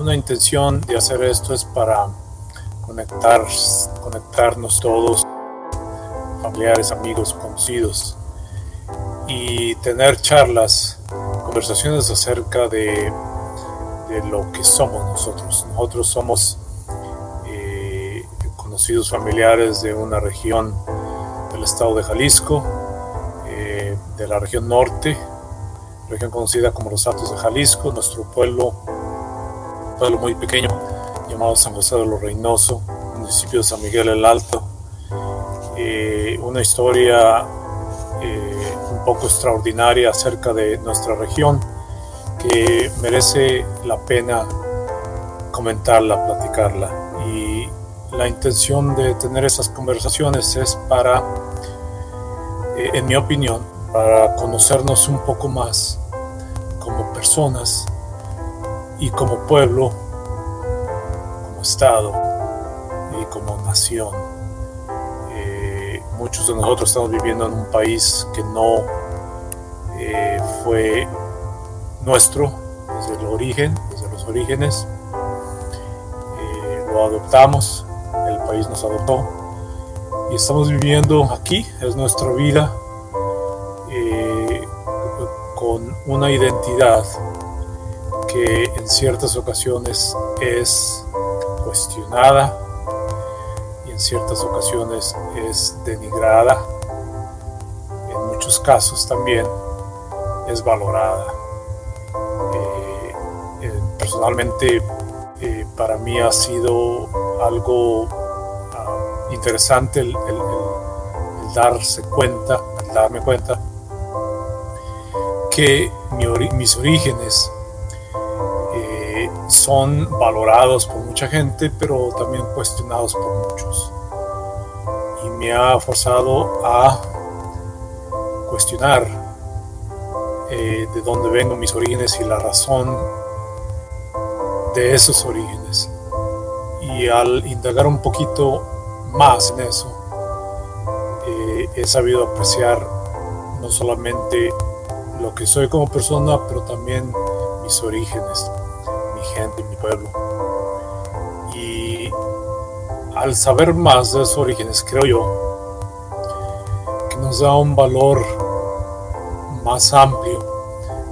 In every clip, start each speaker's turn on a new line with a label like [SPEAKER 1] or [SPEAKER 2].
[SPEAKER 1] una intención de hacer esto es para conectar, conectarnos todos, familiares, amigos, conocidos, y tener charlas, conversaciones acerca de, de lo que somos nosotros. Nosotros somos eh, conocidos familiares de una región del estado de Jalisco, eh, de la región norte, región conocida como los Altos de Jalisco, nuestro pueblo, pueblo muy pequeño llamado San José de los Reynoso, municipio de San Miguel el Alto. Eh, una historia eh, un poco extraordinaria acerca de nuestra región que merece la pena comentarla, platicarla. Y la intención de tener esas conversaciones es para, eh, en mi opinión, para conocernos un poco más como personas y como pueblo, como Estado y como nación. Eh, muchos de nosotros estamos viviendo en un país que no eh, fue nuestro desde el origen, desde los orígenes. Eh, lo adoptamos, el país nos adoptó y estamos viviendo aquí, es nuestra vida con una identidad que ciertas ocasiones es cuestionada y en ciertas ocasiones es denigrada. En muchos casos también es valorada. Eh, eh, personalmente eh, para mí ha sido algo ah, interesante el, darse cuenta, el darme cuenta que mis orígenes son valorados por mucha gente, pero también cuestionados por muchos. Y me ha forzado a cuestionar eh, de dónde vengo mis orígenes y la razón de esos orígenes. Y al indagar un poquito más en eso, eh, he sabido apreciar no solamente lo que soy como persona, pero también mis orígenes, mi gente, mi pueblo. Y al saber más de esos orígenes, creo yo, que nos da un valor más amplio,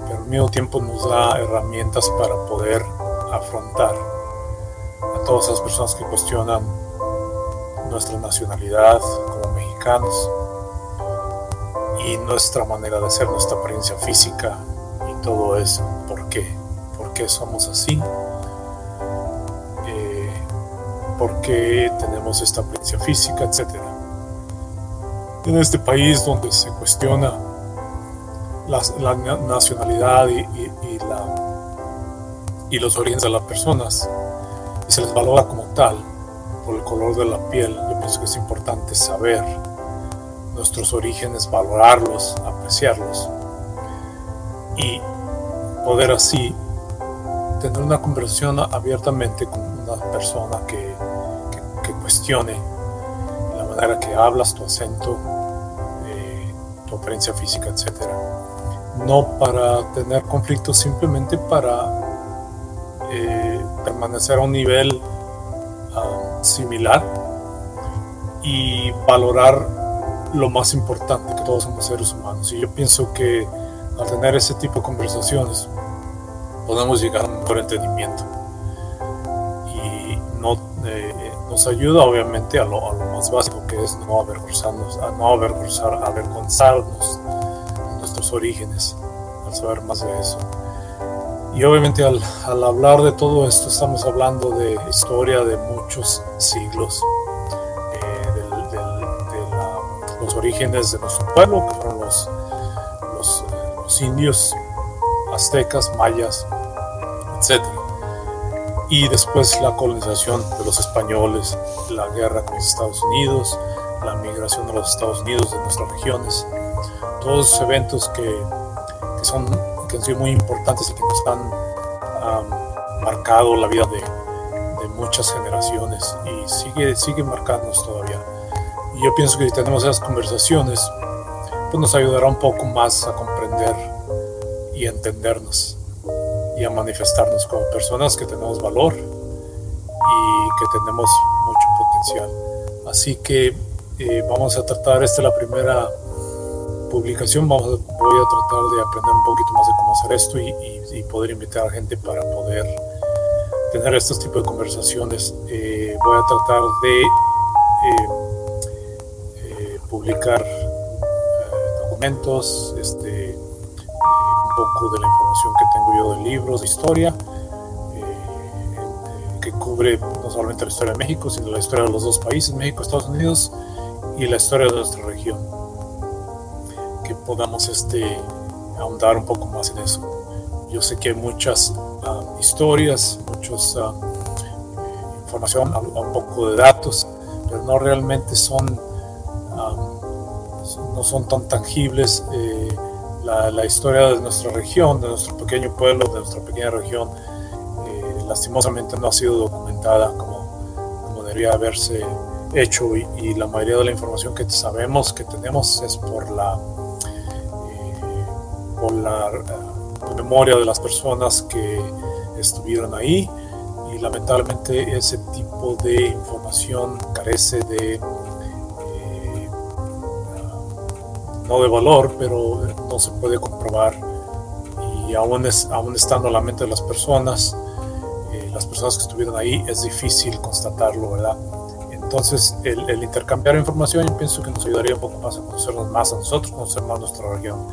[SPEAKER 1] pero al mismo tiempo nos da herramientas para poder afrontar a todas esas personas que cuestionan nuestra nacionalidad como mexicanos y nuestra manera de ser, nuestra apariencia física y todo eso. ¿Por qué? ¿Por qué somos así? Eh, ¿Por qué tenemos esta apariencia física, etcétera? En este país donde se cuestiona la, nacionalidad y los orígenes de las personas y se les valora como tal por el color de la piel, yo pienso que es importante saber nuestros orígenes, valorarlos, apreciarlos y poder así tener una conversación abiertamente con una persona que, que, cuestione la manera que hablas, tu acento, eh, tu apariencia física, etc. No para tener conflictos, simplemente para eh, permanecer a un nivel ah, similar y valorar lo más importante, que todos somos seres humanos. Y yo pienso que al tener ese tipo de conversaciones podemos llegar a un mejor entendimiento. Y eh, nos ayuda obviamente a lo, más básico que es no avergonzarnos, a no avergonzar, avergonzarnos de nuestros orígenes, al saber más de eso. Y obviamente al, hablar de todo esto estamos hablando de historia de muchos siglos orígenes de nuestro pueblo, que fueron los, los, indios, aztecas, mayas, etc. Y después la colonización de los españoles, la guerra con los Estados Unidos, la migración de los Estados Unidos de nuestras regiones, todos esos eventos que, que son, que han sido muy importantes y que nos han marcado la vida de, de, muchas generaciones y sigue, sigue marcándonos todavía. Y yo pienso que si tenemos esas conversaciones, pues nos ayudará un poco más a comprender y entendernos. Y a manifestarnos como personas que tenemos valor y que tenemos mucho potencial. Así que eh, vamos a tratar, esta es la primera publicación, vamos voy a tratar de aprender un poquito más de cómo hacer esto y, poder invitar a gente para poder tener estos tipos de conversaciones. Eh, voy a tratar de eh, publicar documentos, este, poco de la información que tengo yo de libros, de historia, que cubre no solamente la historia de México, sino la historia de los dos países, México, Estados Unidos, y la historia de nuestra región. Que podamos este, ahondar un poco más en eso. Yo sé que hay muchas ah, historias, muchas uh, información, un poco de datos, pero no realmente son, no son tan tangibles. Eh, la, la, historia de nuestra región, de nuestro pequeño pueblo, de nuestra pequeña región, eh, lastimosamente no ha sido documentada como, como debería haberse hecho y, la mayoría de la información que sabemos que tenemos es por la, eh, por la, eh, memoria de las personas que estuvieron ahí. Y lamentablemente ese tipo de información carece de no de valor pero no se puede comprobar y aún, es, aún estando en la mente de las personas las personas que estuvieron ahí es difícil constatarlo verdad entonces, el, intercambiar información yo pienso que nos ayudaría un poco más a conocernos más a nosotros, conocer más nuestra región.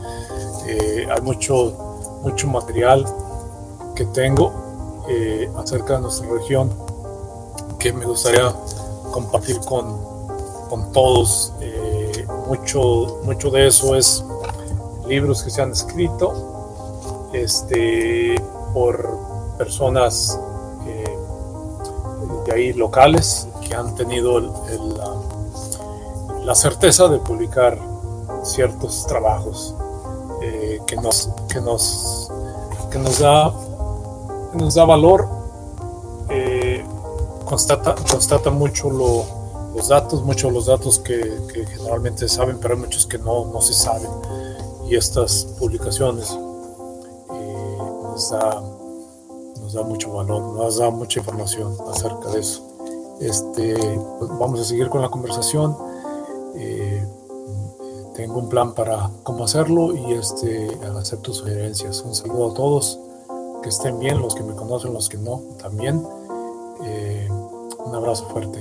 [SPEAKER 1] Eh, hay mucho, mucho material que tengo eh, acerca de nuestra región que me gustaría compartir con, con todos. Eh, mucho, mucho de eso es libros que se han escrito este, por personas de ahí locales que han tenido la, certeza de publicar ciertos trabajos eh, que, nos, que, nos, que nos, da, nos da valor, eh, constata, constata mucho los datos, muchos los datos que, generalmente saben, pero hay muchos que no, no se saben. Y estas publicaciones eh, nos, da, nos da mucho valor, nos da mucha información acerca de eso. Este, pues, vamos a seguir con la conversación. Eh, tengo un plan para cómo hacerlo y este, acepto sugerencias. Un saludo a todos, que estén bien, los que me conocen, los que no, también. Eh, un abrazo fuerte.